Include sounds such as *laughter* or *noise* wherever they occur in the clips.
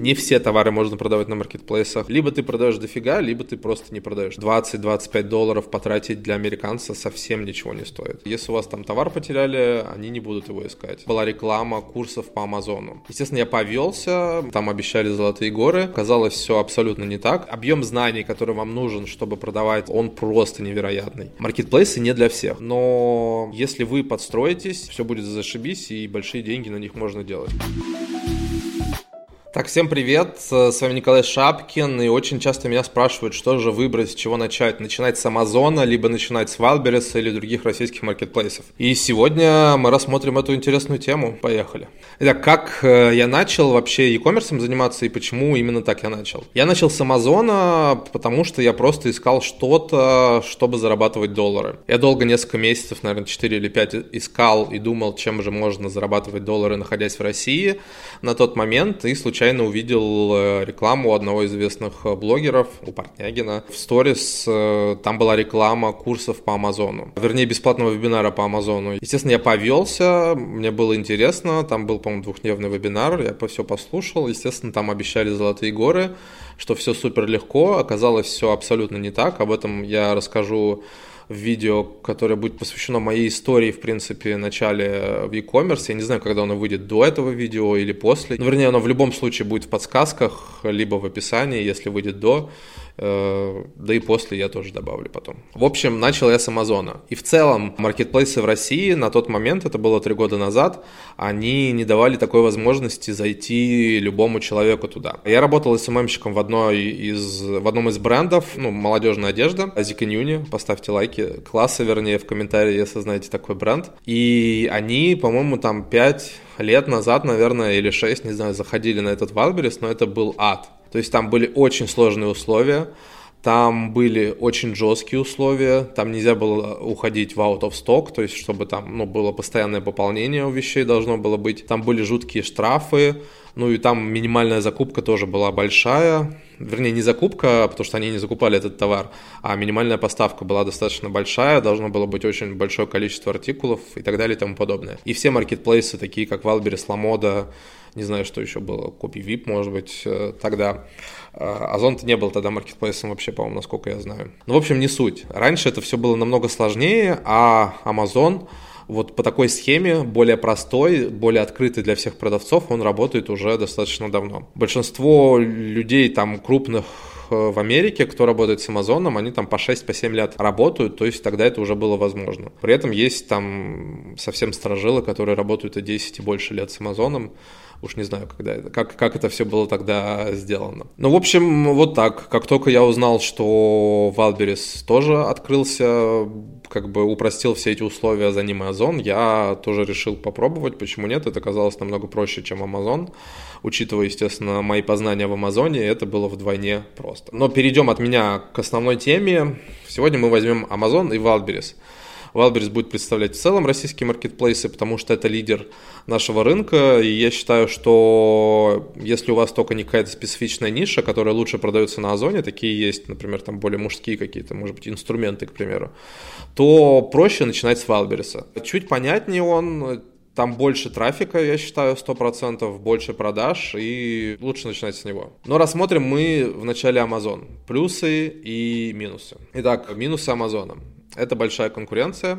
Не все товары можно продавать на маркетплейсах. Либо ты продаешь дофига, либо ты просто не продаешь. 20-25 долларов потратить для американца совсем ничего не стоит. Если у вас там товар потеряли, они не будут его искать. Была реклама курсов по Амазону. Естественно, я повелся, там обещали золотые горы. Казалось, все абсолютно не так. Объем знаний, который вам нужен, чтобы продавать, он просто невероятный. Маркетплейсы не для всех. Но если вы подстроитесь, все будет зашибись, и большие деньги на них можно делать. Так, всем привет, с вами Николай Шапкин, и очень часто меня спрашивают, что же выбрать, с чего начать. Начинать с Амазона, либо начинать с Валбереса или других российских маркетплейсов. И сегодня мы рассмотрим эту интересную тему. Поехали. Итак, как э, я начал вообще e-commerce заниматься и почему именно так я начал? Я начал с Амазона, потому что я просто искал что-то, чтобы зарабатывать доллары. Я долго, несколько месяцев, наверное, 4 или 5 искал и думал, чем же можно зарабатывать доллары, находясь в России на тот момент, и случайно случайно увидел э, рекламу одного из известных э, блогеров, у Портнягина. В сторис э, там была реклама курсов по Амазону. Вернее, бесплатного вебинара по Амазону. Естественно, я повелся, мне было интересно. Там был, по-моему, двухдневный вебинар, я все послушал. Естественно, там обещали золотые горы, что все супер легко. Оказалось, все абсолютно не так. Об этом я расскажу видео, которое будет посвящено моей истории, в принципе, начале в e-commerce. Я не знаю, когда оно выйдет, до этого видео или после. Но, вернее, оно в любом случае будет в подсказках, либо в описании, если выйдет до. Э, да и после я тоже добавлю потом. В общем, начал я с Амазона. И в целом маркетплейсы в России на тот момент, это было три года назад, они не давали такой возможности зайти любому человеку туда. Я работал СММщиком в, одной из, в одном из брендов, ну, молодежная одежда, Азиканьюни, поставьте лайки, классы, вернее, в комментарии, если знаете такой бренд. И они, по-моему, там 5 лет назад, наверное, или 6, не знаю, заходили на этот Wildberries, но это был ад то есть там были очень сложные условия, там были очень жесткие условия, там нельзя было уходить в out of stock, то есть чтобы там ну, было постоянное пополнение у вещей должно было быть. Там были жуткие штрафы, ну и там минимальная закупка тоже была большая. Вернее, не закупка, потому что они не закупали этот товар, а минимальная поставка была достаточно большая, должно было быть очень большое количество артикулов и так далее и тому подобное. И все маркетплейсы, такие как Wildberries, LaModa, не знаю, что еще было, Копи VIP, может быть, э, тогда. Э, Озон-то не был тогда маркетплейсом вообще, по-моему, насколько я знаю. Ну, в общем, не суть. Раньше это все было намного сложнее, а Amazon вот по такой схеме, более простой, более открытый для всех продавцов, он работает уже достаточно давно. Большинство людей там крупных э, в Америке, кто работает с Амазоном, они там по 6-7 по лет работают, то есть тогда это уже было возможно. При этом есть там совсем сторожилы, которые работают и 10 и больше лет с Амазоном, Уж не знаю, когда это, как, как это все было тогда сделано. Ну, в общем, вот так. Как только я узнал, что Wildberries тоже открылся, как бы упростил все эти условия за ним Озон, я тоже решил попробовать. Почему нет? Это казалось намного проще, чем Amazon. Учитывая, естественно, мои познания в Амазоне, это было вдвойне просто. Но перейдем от меня к основной теме. Сегодня мы возьмем Amazon и Wildberries. Будет представлять в целом российские маркетплейсы, потому что это лидер нашего рынка, и я считаю, что если у вас только не какая-то специфичная ниша, которая лучше продается на Озоне, такие есть, например, там более мужские какие-то, может быть, инструменты, к примеру, то проще начинать с Wildberries. Чуть понятнее он, там больше трафика, я считаю, 100%, больше продаж, и лучше начинать с него. Но рассмотрим мы в начале Amazon. Плюсы и минусы. Итак, минусы Амазона. Это большая конкуренция,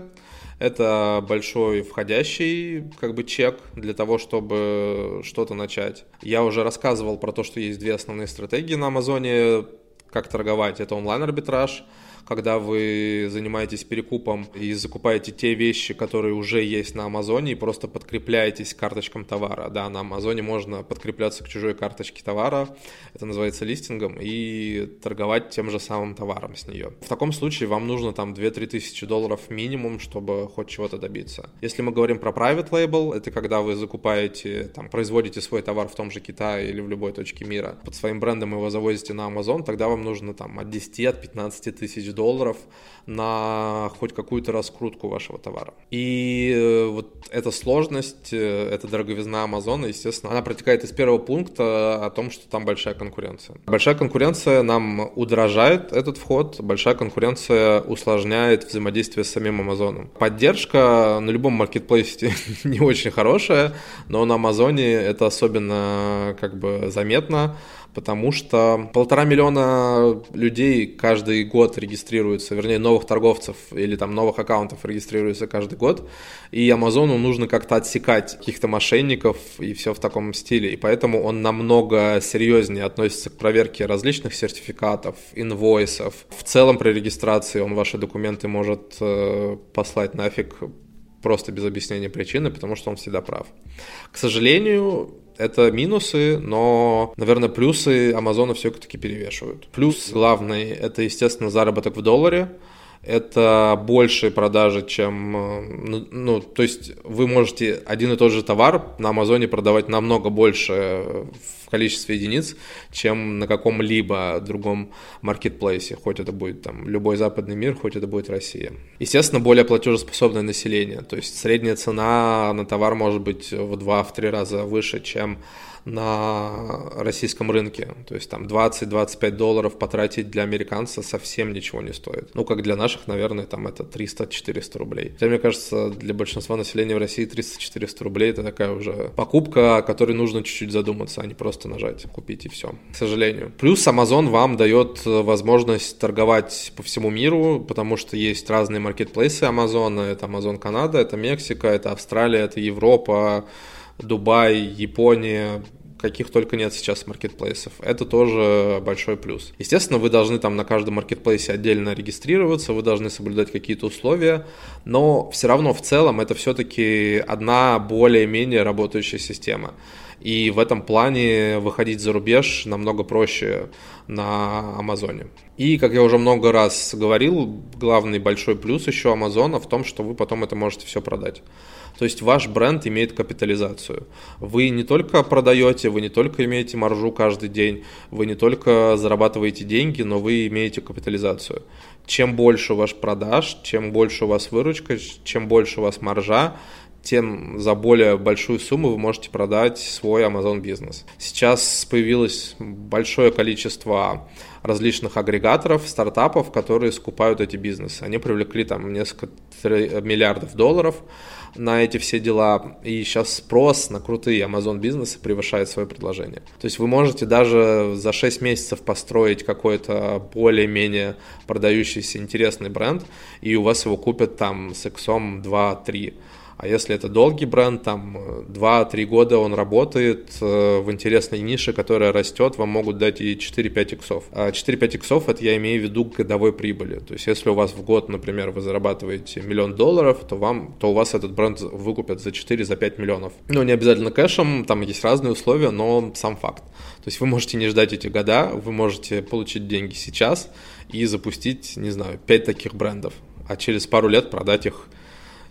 это большой входящий как бы чек для того, чтобы что-то начать. Я уже рассказывал про то, что есть две основные стратегии на Амазоне, как торговать. Это онлайн-арбитраж – когда вы занимаетесь перекупом и закупаете те вещи, которые уже есть на Амазоне, и просто подкрепляетесь карточкам товара. Да, на Амазоне можно подкрепляться к чужой карточке товара, это называется листингом, и торговать тем же самым товаром с нее. В таком случае вам нужно там 2-3 тысячи долларов минимум, чтобы хоть чего-то добиться. Если мы говорим про private label, это когда вы закупаете, там, производите свой товар в том же Китае или в любой точке мира, под своим брендом его завозите на Амазон, тогда вам нужно там от 10, от 15 тысяч долларов на хоть какую-то раскрутку вашего товара. И э, вот эта сложность, э, эта дороговизна Амазона, естественно, она протекает из первого пункта о том, что там большая конкуренция. Большая конкуренция нам удорожает этот вход, большая конкуренция усложняет взаимодействие с самим Амазоном. Поддержка на любом маркетплейсе *laughs* не очень хорошая, но на Амазоне это особенно как бы заметно потому что полтора миллиона людей каждый год регистрируются, вернее, новых торговцев или там новых аккаунтов регистрируются каждый год, и Амазону нужно как-то отсекать каких-то мошенников и все в таком стиле, и поэтому он намного серьезнее относится к проверке различных сертификатов, инвойсов. В целом при регистрации он ваши документы может э, послать нафиг просто без объяснения причины, потому что он всегда прав. К сожалению, это минусы, но, наверное, плюсы Амазона все-таки перевешивают. Плюс главный – это, естественно, заработок в долларе. Это большие продажи, чем... Э, ну, ну, то есть вы можете один и тот же товар на Амазоне продавать намного больше в количестве единиц, чем на каком-либо другом маркетплейсе, хоть это будет там любой западный мир, хоть это будет Россия. Естественно, более платежеспособное население, то есть средняя цена на товар может быть в 2-3 раза выше, чем на российском рынке. То есть там 20-25 долларов потратить для американца совсем ничего не стоит. Ну, как для наших, наверное, там это 300-400 рублей. Хотя, мне кажется, для большинства населения в России 300-400 рублей это такая уже покупка, о которой нужно чуть-чуть задуматься, а не просто нажать купить и все. К сожалению. Плюс Amazon вам дает возможность торговать по всему миру, потому что есть разные маркетплейсы Amazon. Это Amazon Канада, это Мексика, это Австралия, это Европа, Дубай, Япония, каких только нет сейчас маркетплейсов. Это тоже большой плюс. Естественно, вы должны там на каждом маркетплейсе отдельно регистрироваться, вы должны соблюдать какие-то условия, но все равно в целом это все-таки одна более-менее работающая система. И в этом плане выходить за рубеж намного проще на Амазоне. И, как я уже много раз говорил, главный большой плюс еще Амазона в том, что вы потом это можете все продать. То есть ваш бренд имеет капитализацию. Вы не только продаете, вы не только имеете маржу каждый день, вы не только зарабатываете деньги, но вы имеете капитализацию. Чем больше ваш продаж, чем больше у вас выручка, чем больше у вас маржа, тем за более большую сумму вы можете продать свой Amazon бизнес. Сейчас появилось большое количество различных агрегаторов, стартапов, которые скупают эти бизнесы. Они привлекли там несколько миллиардов долларов, на эти все дела, и сейчас спрос на крутые Amazon бизнесы превышает свое предложение. То есть вы можете даже за 6 месяцев построить какой-то более-менее продающийся интересный бренд, и у вас его купят там с иксом 2-3 а если это долгий бренд, там 2-3 года он работает э, в интересной нише, которая растет, вам могут дать и 4-5 иксов. А 4-5 иксов это я имею в виду годовой прибыли. То есть если у вас в год, например, вы зарабатываете миллион долларов, то, вам, то у вас этот бренд выкупят за 4-5 миллионов. Ну, не обязательно кэшем, там есть разные условия, но сам факт. То есть вы можете не ждать эти года, вы можете получить деньги сейчас и запустить, не знаю, 5 таких брендов, а через пару лет продать их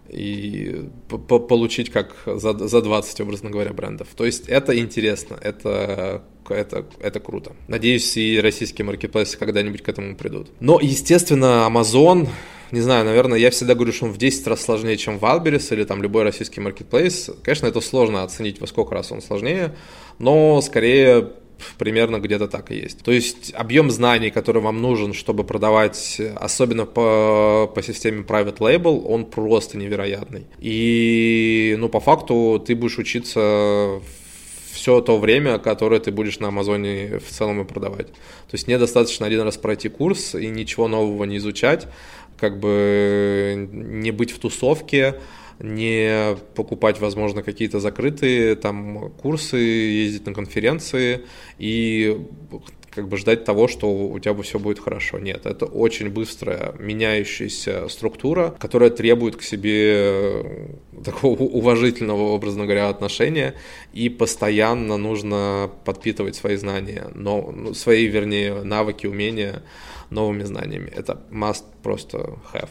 и получить как за, за 20, образно говоря, брендов. То есть это интересно, это, это, это круто. Надеюсь, и российские маркетплейсы когда-нибудь к этому придут. Но, естественно, Amazon, не знаю, наверное, я всегда говорю, что он в 10 раз сложнее, чем Wildberries или там любой российский маркетплейс. Конечно, это сложно оценить, во сколько раз он сложнее, но скорее примерно где-то так и есть. То есть объем знаний, который вам нужен, чтобы продавать, особенно по, по системе Private Label, он просто невероятный. И, ну, по факту ты будешь учиться все то время, которое ты будешь на Амазоне в целом и продавать. То есть недостаточно один раз пройти курс и ничего нового не изучать, как бы не быть в тусовке, не покупать, возможно, какие-то закрытые там курсы, ездить на конференции и как бы ждать того, что у тебя все будет хорошо. Нет, это очень быстрая меняющаяся структура, которая требует к себе э, такого уважительного, образно говоря, отношения, и постоянно нужно подпитывать свои знания, но, ну, свои, вернее, навыки, умения новыми знаниями. Это must просто have.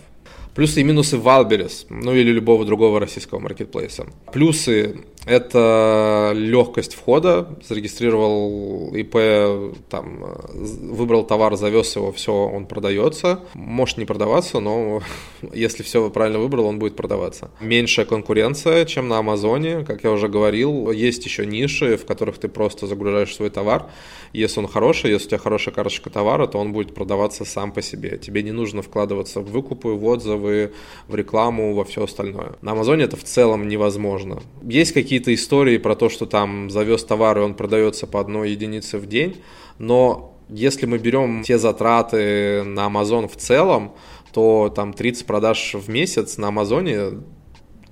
Плюсы и минусы Wildberries, ну или любого другого российского маркетплейса. Плюсы Это легкость входа, зарегистрировал ИП, там, выбрал товар, завез его, все, он продается. Может не продаваться, но *laughs* если все правильно выбрал, он будет продаваться. Меньшая конкуренция, чем на Амазоне, как я уже говорил. Есть еще ниши, в которых ты просто загружаешь свой товар. Если он хороший, если у тебя хорошая карточка товара, то он будет продаваться сам по себе. Тебе не нужно вкладываться в выкупы, в отзывы, в рекламу, во все остальное. На Амазоне это в целом невозможно. Есть какие-то истории про то, что там завез товар, и он продается по одной единице в день, но если мы берем те затраты на Amazon в целом, то там 30 продаж в месяц на Амазоне,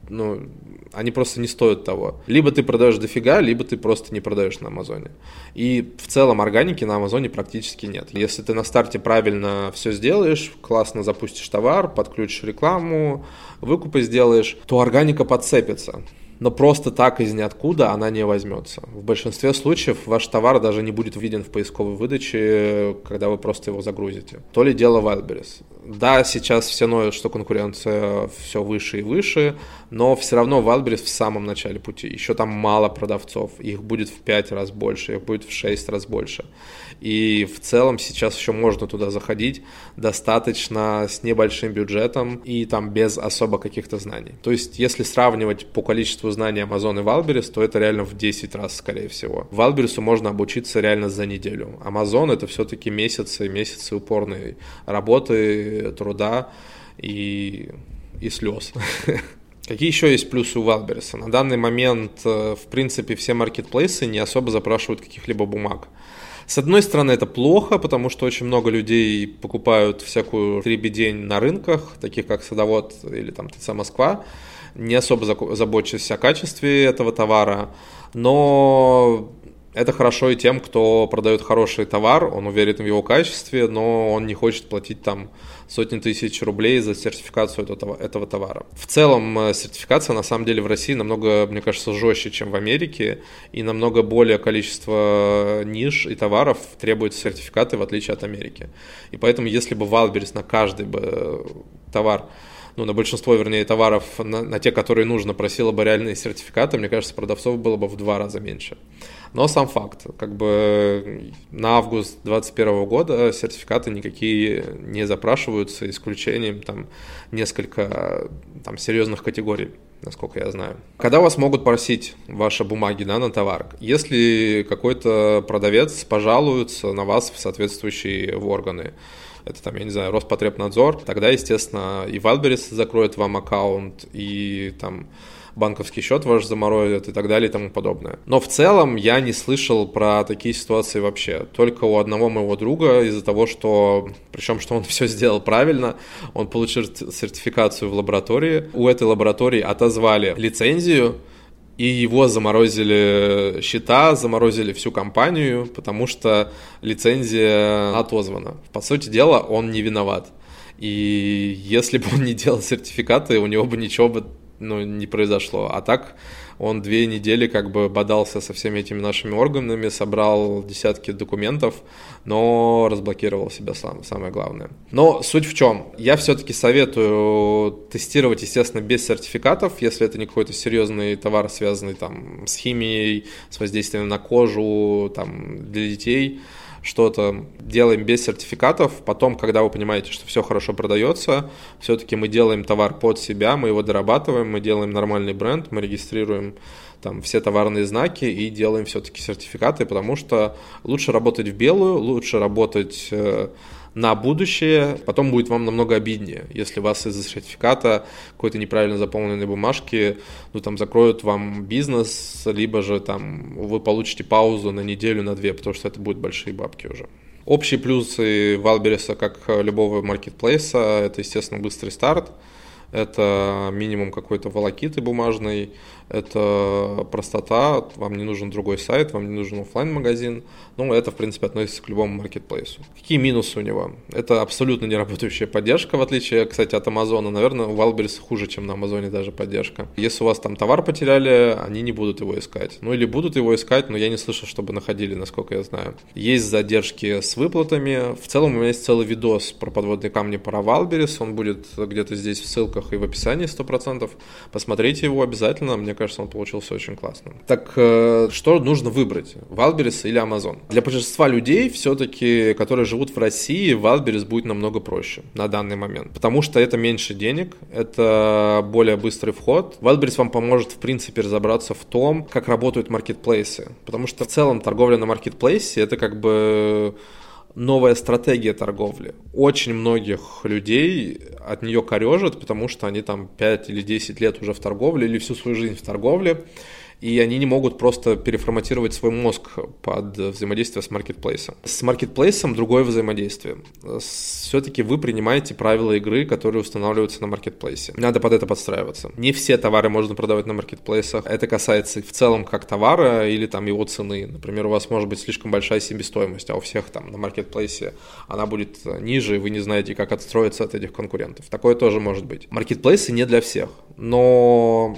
ну, они просто не стоят того. Либо ты продаешь дофига, либо ты просто не продаешь на Амазоне. И в целом органики на Амазоне практически нет. Если ты на старте правильно все сделаешь, классно запустишь товар, подключишь рекламу, выкупы сделаешь, то органика подцепится но просто так из ниоткуда она не возьмется. В большинстве случаев ваш товар даже не будет виден в поисковой выдаче, когда вы просто его загрузите. То ли дело Wildberries. Да, сейчас все ноют, что конкуренция все выше и выше, но все равно Wildberries в самом начале пути. Еще там мало продавцов, их будет в 5 раз больше, их будет в 6 раз больше. И в целом сейчас еще можно туда заходить достаточно с небольшим бюджетом и там без особо каких-то знаний. То есть, если сравнивать по количеству знаний Amazon и Wildberries, то это реально в 10 раз, скорее всего. Wildberries можно обучиться реально за неделю. Amazon это все-таки месяцы, месяцы упорной работы, труда и, и слез. *laughs* Какие еще есть плюсы у Wildberries? На данный момент, э, в принципе, все маркетплейсы не особо запрашивают каких-либо бумаг. С одной стороны, это плохо, потому что очень много людей покупают всякую требедень на рынках, таких как Садовод или там ТЦ Москва, не особо заботясь о качестве этого товара, но это хорошо и тем, кто продает хороший товар, он уверен в его качестве, но он не хочет платить там сотни тысяч рублей за сертификацию этого, этого товара. В целом э, сертификация на самом деле в России намного, мне кажется, жестче, чем в Америке, и намного более количество ниш и товаров требует сертификаты, в отличие от Америки. И поэтому, если бы Валберис на каждый бы э, товар ну, на большинство, вернее, товаров, на, на те, которые нужно, просила бы реальные сертификаты, мне кажется, продавцов было бы в два раза меньше. Но сам факт, как бы на август 2021 года сертификаты никакие не запрашиваются, исключением там несколько там, серьезных категорий насколько я знаю. Когда вас могут просить ваши бумаги да, на товар? Если какой-то продавец пожалуется на вас в соответствующие органы, это там, я не знаю, Роспотребнадзор, тогда, естественно, и Валберис закроет вам аккаунт, и там банковский счет ваш заморозят и так далее и тому подобное. Но в целом я не слышал про такие ситуации вообще. Только у одного моего друга из-за того, что, причем что он *laughs* все сделал правильно, он получил сертификацию в лаборатории, у этой лаборатории отозвали лицензию, и его заморозили счета, заморозили всю компанию, потому что лицензия отозвана. По сути дела, он не виноват. И если бы он не делал сертификаты, у него бы ничего бы ну, не произошло. А так он две недели как бы бодался со всеми этими нашими органами, собрал десятки документов, но разблокировал себя сам, самое главное. Но суть в чем? Я все-таки советую тестировать, естественно, без сертификатов, если это не какой-то серьезный товар, связанный там с химией, с воздействием на кожу, там, для детей – что-то делаем без сертификатов, потом, когда вы понимаете, что все хорошо продается, все-таки мы делаем товар под себя, мы его дорабатываем, мы делаем нормальный бренд, мы регистрируем там все товарные знаки и делаем все-таки сертификаты, потому что лучше работать в белую, лучше работать э, на будущее, потом будет вам намного обиднее, если вас из-за сертификата какой-то неправильно заполненной бумажки, ну, там, закроют вам бизнес, либо же там вы получите паузу на неделю, на две, потому что это будут большие бабки уже. Общие плюсы Валбереса, как любого маркетплейса, это, естественно, быстрый старт, это минимум какой-то волокиты бумажной, это простота, вам не нужен другой сайт, вам не нужен офлайн магазин ну, это, в принципе, относится к любому маркетплейсу. Какие минусы у него? Это абсолютно не работающая поддержка, в отличие, кстати, от Амазона. Наверное, у Wildberries хуже, чем на Амазоне даже поддержка. Если у вас там товар потеряли, они не будут его искать. Ну, или будут его искать, но я не слышал, чтобы находили, насколько я знаю. Есть задержки с выплатами. В целом, у меня есть целый видос про подводные камни про Wildberries. Он будет где-то здесь в ссылках и в описании 100%. Посмотрите его обязательно. Мне кажется, он получился очень классным. Так э, что нужно выбрать, Wildberries или Amazon? Для большинства людей все-таки, которые живут в России, Wildberries будет намного проще на данный момент, потому что это меньше денег, это более быстрый вход. Wildberries вам поможет, в принципе, разобраться в том, как работают маркетплейсы, потому что в целом торговля на маркетплейсе это как бы новая стратегия торговли. Очень многих людей от нее корежат, потому что они там 5 или 10 лет уже в торговле или всю свою жизнь в торговле и они не могут просто переформатировать свой мозг под взаимодействие с маркетплейсом. С маркетплейсом другое взаимодействие. Все-таки вы принимаете правила игры, которые устанавливаются на маркетплейсе. Надо под это подстраиваться. Не все товары можно продавать на маркетплейсах. Это касается в целом как товара или там его цены. Например, у вас может быть слишком большая себестоимость, а у всех там на маркетплейсе она будет ниже, и вы не знаете, как отстроиться от этих конкурентов. Такое тоже может быть. Маркетплейсы не для всех, но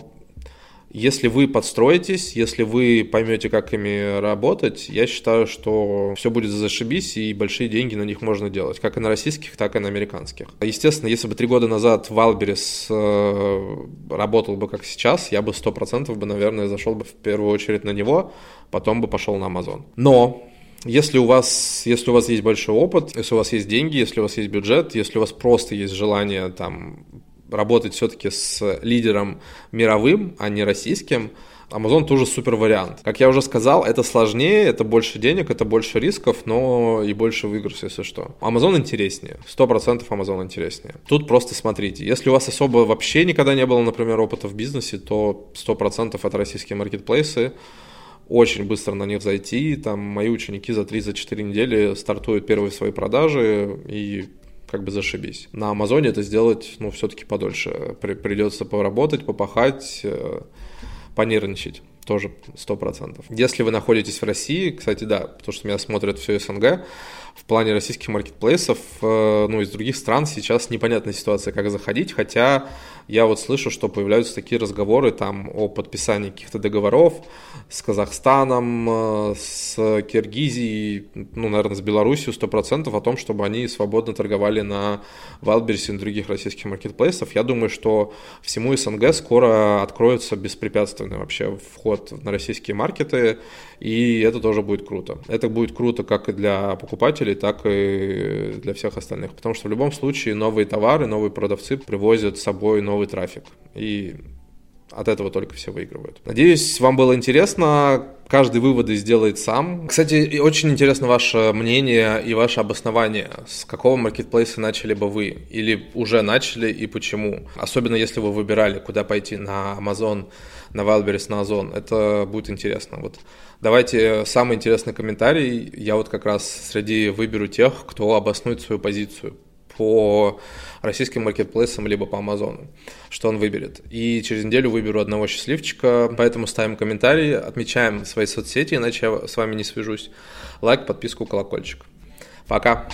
если вы подстроитесь, если вы поймете, как ими работать, я считаю, что все будет зашибись, и большие деньги на них можно делать, как и на российских, так и на американских. Естественно, если бы три года назад Wildberries э, работал бы как сейчас, я бы сто процентов бы, наверное, зашел бы в первую очередь на него, потом бы пошел на Amazon. Но если у вас, если у вас есть большой опыт, если у вас есть деньги, если у вас есть бюджет, если у вас просто есть желание там работать все-таки с лидером мировым, а не российским, Amazon тоже супер вариант. Как я уже сказал, это сложнее, это больше денег, это больше рисков, но и больше выигрыш, если что. Amazon интереснее, 100% Amazon интереснее. Тут просто смотрите, если у вас особо вообще никогда не было, например, опыта в бизнесе, то 100% это российские маркетплейсы, очень быстро на них зайти, там мои ученики за 3-4 недели стартуют первые свои продажи, и как бы зашибись. На Амазоне это сделать, ну, все-таки подольше. При, придется поработать, попахать, э, понервничать. Тоже сто процентов. Если вы находитесь в России, кстати, да, потому что меня смотрят все СНГ, в плане российских маркетплейсов, э, ну, из других стран сейчас непонятная ситуация, как заходить, хотя я вот слышу, что появляются такие разговоры там о подписании каких-то договоров с Казахстаном, э, с Киргизией, ну, наверное, с Белоруссией 100% о том, чтобы они свободно торговали на Валберсе и других российских маркетплейсов. Я думаю, что всему СНГ скоро откроется беспрепятственный вообще вход на российские маркеты, и это тоже будет круто. Это будет круто как и для покупателей, так и для всех остальных, потому что в любом случае новые товары, новые продавцы привозят с собой новый трафик, и от этого только все выигрывают. Надеюсь, вам было интересно. Каждый выводы сделает сам. Кстати, очень интересно ваше мнение и ваше обоснование. С какого маркетплейса начали бы вы? Или уже начали и почему? Особенно если вы выбирали, куда пойти, на Amazon, на Wildberries, на Озон. Это будет интересно. Вот давайте самый интересный комментарий. Я вот как раз среди выберу тех, кто обоснует свою позицию по российским маркетплейсам, либо по Амазону, что он выберет. И через неделю выберу одного счастливчика, поэтому ставим комментарии, отмечаем свои соцсети, иначе я с вами не свяжусь. Лайк, подписку, колокольчик. Пока!